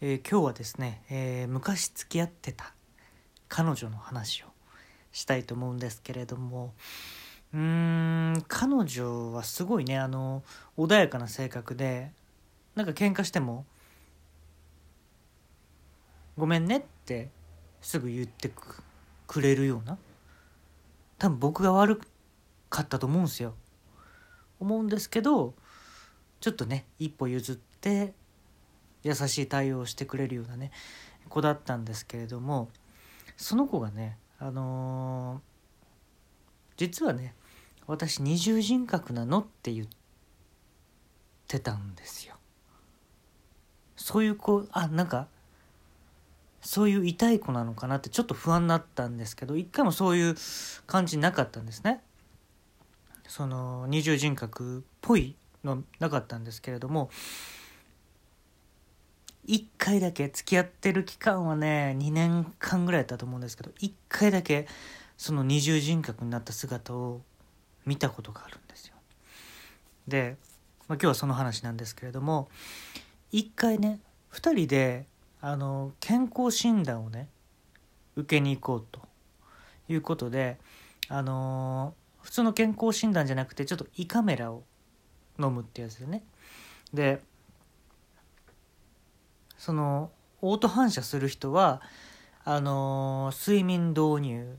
えー今日はですね、えー昔付き合ってた彼女の話をしたいと思うんですけれどもうーん彼女はすごいねあの穏やかな性格でなんか喧嘩しても「ごめんね」ってすぐ言ってくれるような多分僕が悪かったと思うんですよ。思うんですけどちょっとね一歩譲って優しい対応をしてくれるようなね子だったんですけれどもその子がねあのー実はね私二重人格なのって言ってたんですよ。そういう子あなんかそういう痛い子なのかなってちょっと不安になったんですけど一回もそういう感じなかったんですね。その二重人格っぽいのなかったんですけれども1回だけ付き合ってる期間はね2年間ぐらいだったと思うんですけど1回だけその二重人格になった姿を見たことがあるんですよ。で、まあ、今日はその話なんですけれども1回ね2人であの健康診断をね受けに行こうということであの普通の健康診断じゃなくてちょっと胃カメラを飲むってやつでねでそのオート反射する人はあの睡眠導入って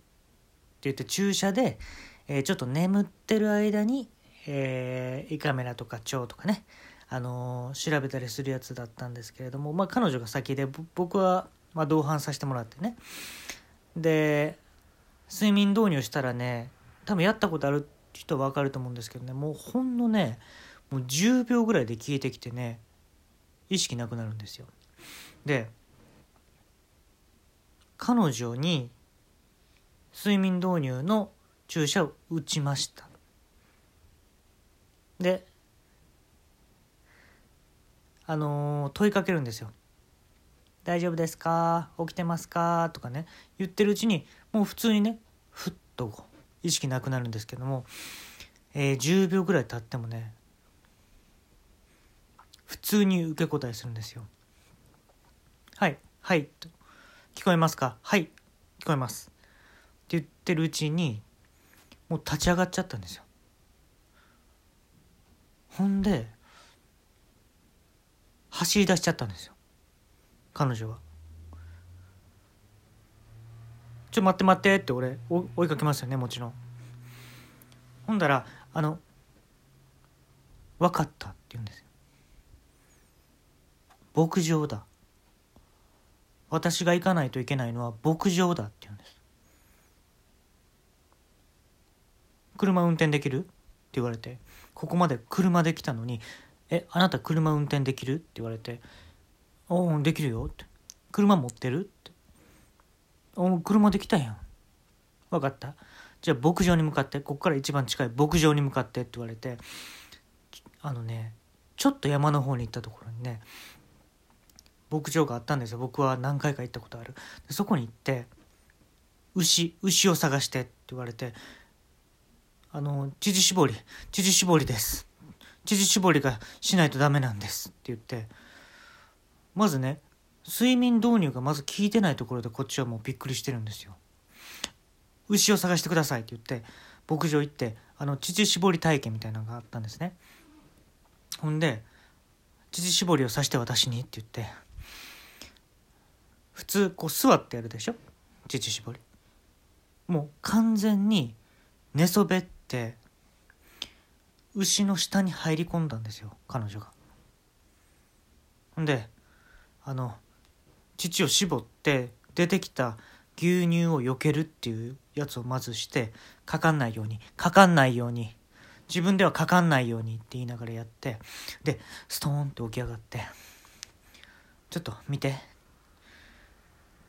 言って注射で、えーちょっと眠ってる間に、えー胃カメラとか腸とかね、あのー調べたりするやつだったんですけれども、まあ、彼女が先で僕は、まあ、同伴させてもらってね。で睡眠導入したらね多分やったことある人は分かると思うんですけどねもうほんのねもう10秒ぐらいで消えてきてね意識なくなるんですよ。で彼女に睡眠導入の注射を打ちましたであのー問いかけるんですよ「大丈夫ですか？起きてますか?」とかね言ってるうちにもう普通にねふっと意識なくなるんですけども、えー10秒ぐらい経ってもね普通に受け答えするんですよ。はい、はい、と聞こえますか？はい、聞こえます。って言ってるうちに、もう立ち上がっちゃったんですよ。ほんで、走り出しちゃったんですよ。彼女は。ちょ、待って待ってって俺、追いかけますよね、もちろん。ほんだら、あの、分かったって言うんですよ。牧場だ私が行かないといけないのは牧場だって言うんです車運転できるって言われてここまで車で来たのに「えあなた車運転できる?」って言われて「おおできるよ」って「車持ってる?」って「おお車できたやん分かったじゃあ牧場に向かってここから一番近い牧場に向かって」って言われてあのねちょっと山の方に行ったところにね牧場があったんですよ。僕は何回か行ったことある。でそこに行って牛牛を探してって言われてあの乳搾り乳搾りです。乳搾りがしないとダメなんですって言ってまずね睡眠導入がまず効いてないところでこっちはもうびっくりしてるんですよ。牛を探してくださいって言って牧場行ってあの乳搾り体験みたいなのがあったんですね。ほんで乳搾りをさして私にって言って普通こう座ってやるでしょ？乳搾り。もう完全に寝そべって牛の下に入り込んだんですよ彼女が。ほんであの乳を絞って出てきた牛乳を避けるっていうやつをまずしてかかんないようにかかんないように自分ではかかんないようにって言いながらやってでストーンって起き上がってちょっと見て。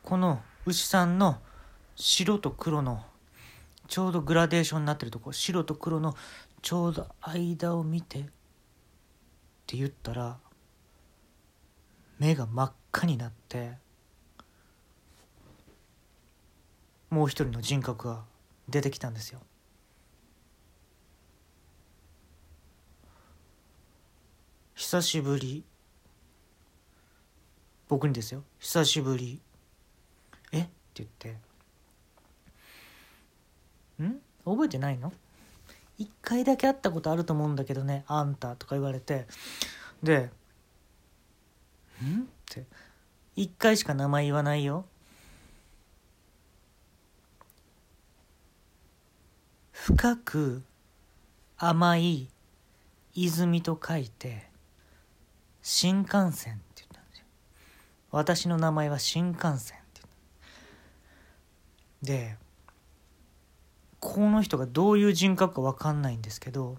この牛さんの白と黒のちょうどグラデーションになってるとこ白と黒のちょうど間を見てって言ったら目が真っ赤になってもう一人の人格が出てきたんですよ。久しぶり。僕にですよ「久しぶり」「っ?」て言って「ん？覚えてないの？一回だけ会ったことあると思うんだけどねあんた」とか言われて。で「ん?」って。一回しか名前言わないよ。深く甘い泉と書いて新幹線って言ったんですよ。私の名前は新幹線。でこの人がどういう人格か分かんないんですけど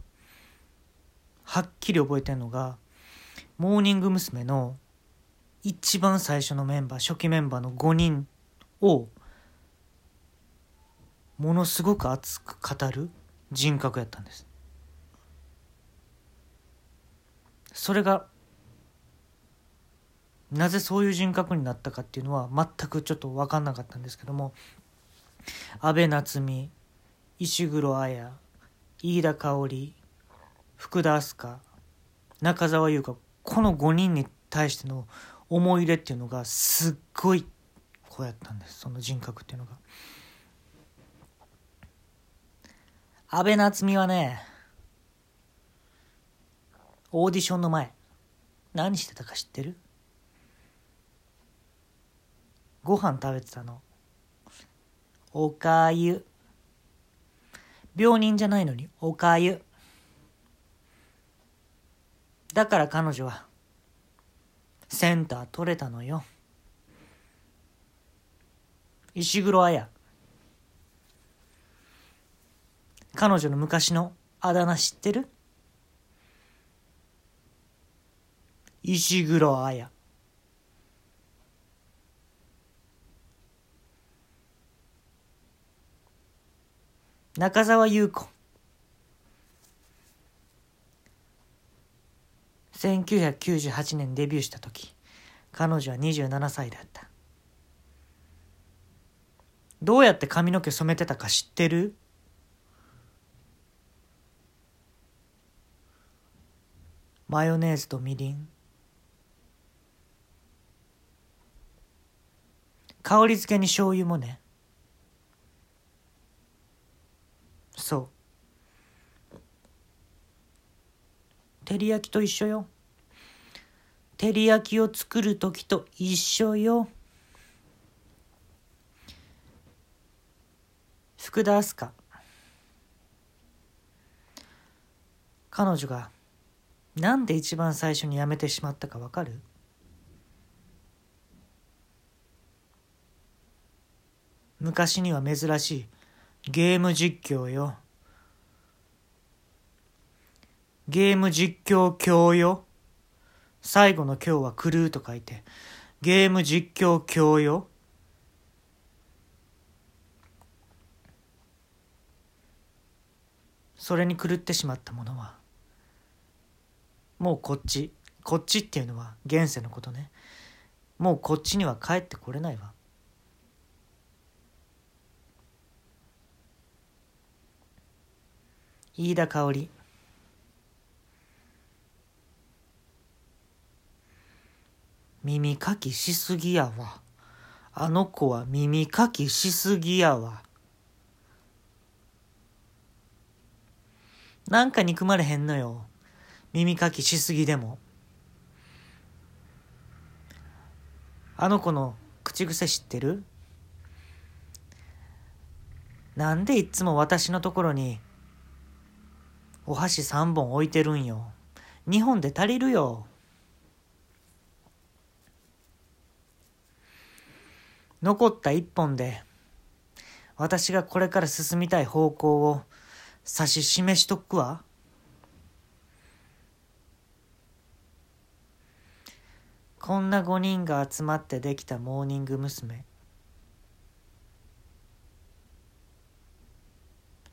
はっきり覚えてるのがモーニング娘。の一番最初のメンバー初期メンバーの5人をものすごく熱く語る人格やったんですそれがなぜそういう人格になったかっていうのは全くちょっと分かんなかったんですけども安倍夏実石黒彩飯田香織福田明日香中澤優香この5人に対しての思い入れっていうのがすっごいこうやったんです。その人格っていうのが。安倍夏実はねオーディションの前何してたか知ってる？ご飯食べてたの。おかゆ。病人じゃないのにおかゆ。だから彼女はセンター取れたのよ。石黒彩彼女の昔のあだ名知ってる？石黒彩中澤優子。1998年デビューした時。彼女は27歳だった。どうやって髪の毛染めてたか知ってる？マヨネーズとみりん。香り付けに醤油もね。そう。照り焼きと一緒よ。照り焼きを作る時と一緒よ。福田明日香。彼女がなんで一番最初に辞めてしまったかわかる？昔には珍しいゲーム実況よ。ゲーム実況教よ。最後の今日は狂うと書いて、ゲーム実況教よ。それに狂ってしまったものは、もうこっちこっちっていうのは現世のことねもうこっちには帰ってこれないわ飯田香織耳かきしすぎやわ。あの子は耳かきしすぎやわ。なんか憎まれへんのよ。耳かきしすぎでも。あの子の口癖知ってる？なんでいっつも私のところにお箸3本置いてるんよ。2本で足りるよ。残った1本で私がこれから進みたい方向を指し示しとくわ。こんな5人が集まってできたモーニング娘。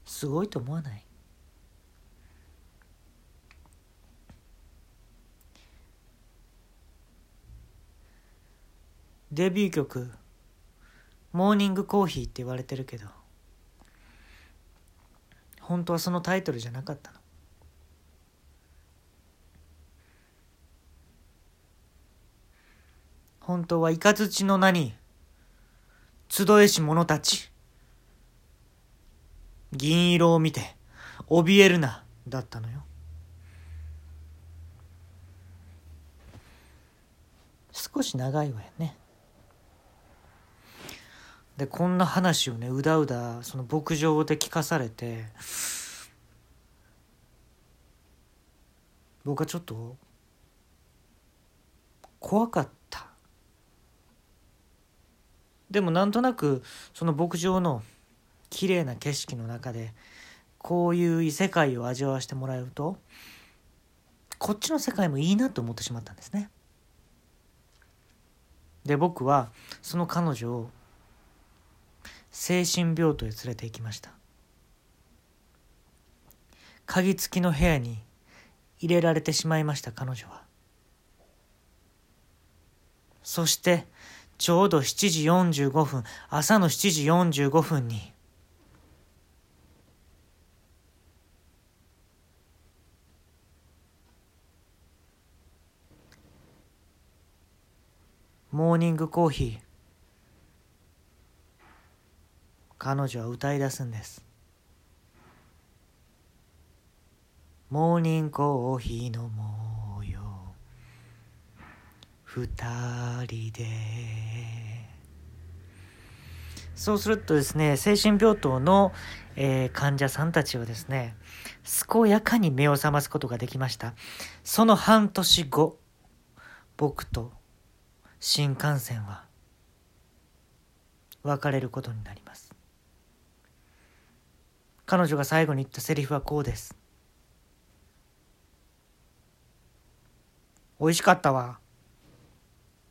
すごいと思わない？デビュー曲「モーニングコーヒー」って言われてるけど本当はそのタイトルじゃなかったの。本当は雷の名に集えし者たち銀色を見て怯えるなだったのよ。少し長いわよね。でこんな話をねうだうだその牧場で聞かされて僕はちょっと怖かった。でもなんとなくその牧場の綺麗な景色の中でこういう異世界を味わわせてもらえるとこっちの世界もいいなと思ってしまったんですね。で僕はその彼女を精神病棟へ連れて行きました。鍵付きの部屋に入れられてしまいました彼女は。そしてちょうど7時45分朝の7時45分にモーニングコーヒー彼女は歌い出すんです。モーニングコーヒー飲もうよ二人で。そうするとですね精神病棟の、えー、患者さんたちはですね健やかに目を覚ますことができました。その半年後僕と新幹線は別れることになります。彼女が最後に言ったセリフはこうです。美味しかったわ。